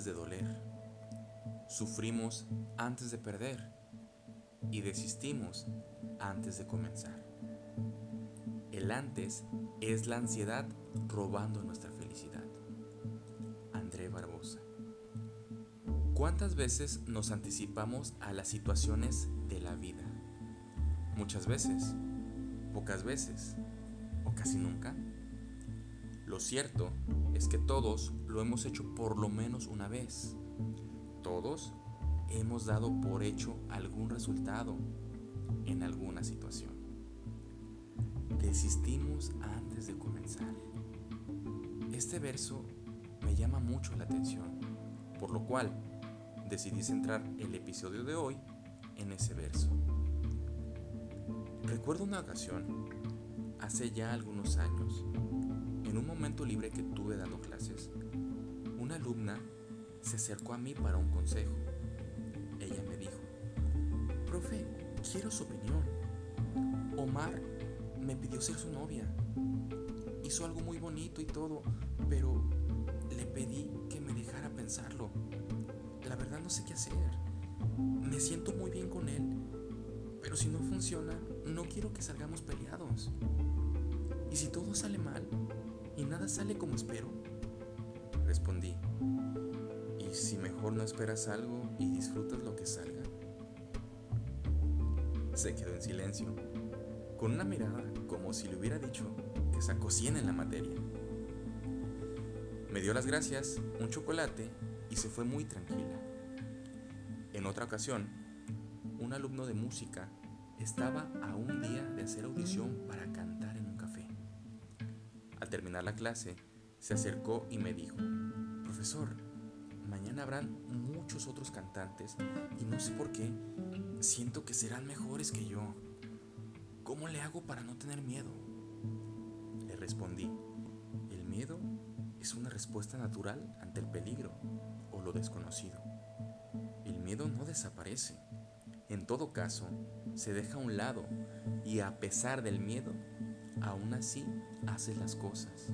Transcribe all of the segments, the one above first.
antes de doler. Sufrimos antes de perder. Y desistimos antes de comenzar. El antes es la ansiedad robando nuestra felicidad. André Barbosa. ¿Cuántas veces nos anticipamos a las situaciones de la vida? Muchas veces, pocas veces o casi nunca. Lo cierto es que todos lo hemos hecho por lo menos una vez. Todos hemos dado por hecho algún resultado en alguna situación. Desistimos antes de comenzar. Este verso me llama mucho la atención, por lo cual decidí centrar el episodio de hoy en ese verso. Recuerdo una ocasión, hace ya algunos años, en un momento libre que tuve dando clases, una alumna se acercó a mí para un consejo. Ella me dijo, profe, quiero su opinión. Omar me pidió ser su novia. Hizo algo muy bonito y todo, pero le pedí que me dejara pensarlo. La verdad no sé qué hacer. Me siento muy bien con él, pero si no funciona, no quiero que salgamos peleados. ¿Y si todo sale mal? Y nada sale como espero? Respondí, ¿y si mejor no esperas algo y disfrutas lo que salga? Se quedó en silencio, con una mirada como si le hubiera dicho que sacó 100 en la materia. Me dio las gracias, un chocolate y se fue muy tranquila. En otra ocasión, un alumno de música estaba a un día terminar la clase, se acercó y me dijo, profesor, mañana habrán muchos otros cantantes y no sé por qué, siento que serán mejores que yo. ¿Cómo le hago para no tener miedo? Le respondí, el miedo es una respuesta natural ante el peligro o lo desconocido. El miedo no desaparece. En todo caso, se deja a un lado y a pesar del miedo, aún así haces las cosas.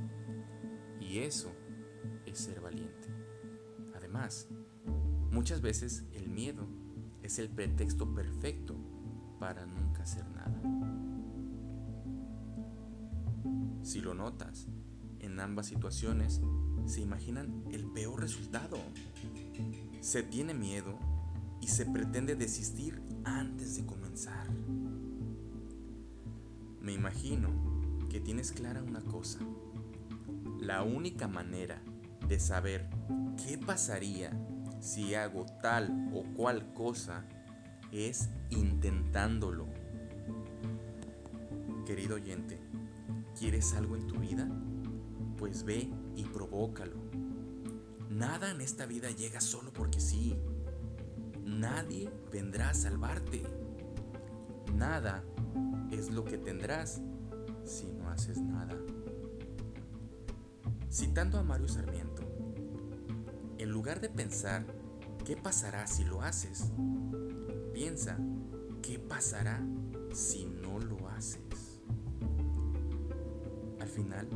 Y eso es ser valiente. Además, muchas veces el miedo es el pretexto perfecto para nunca hacer nada. Si lo notas, en ambas situaciones se imaginan el peor resultado. Se tiene miedo y se pretende desistir antes de comenzar. Me imagino tienes clara una cosa. La única manera de saber qué pasaría si hago tal o cual cosa es intentándolo. Querido oyente, ¿quieres algo en tu vida? Pues ve y provócalo. Nada en esta vida llega solo porque sí. Nadie vendrá a salvarte. Nada es lo que tendrás si no haces nada. Citando a Mario Sarmiento, en lugar de pensar qué pasará si lo haces, piensa qué pasará si no lo haces. Al final,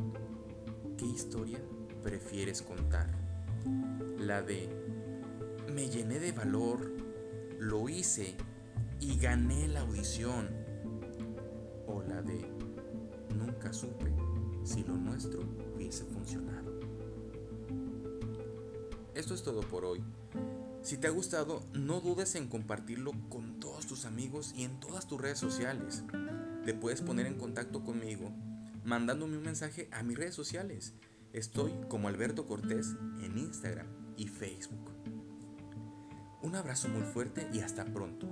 ¿qué historia prefieres contar? La de me llené de valor, lo hice y gané la audición. O la de nunca supe si lo nuestro hubiese funcionado. Esto es todo por hoy. Si te ha gustado, no dudes en compartirlo con todos tus amigos y en todas tus redes sociales. Te puedes poner en contacto conmigo mandándome un mensaje a mis redes sociales. Estoy como Alberto Cortés en Instagram y Facebook. Un abrazo muy fuerte y hasta pronto.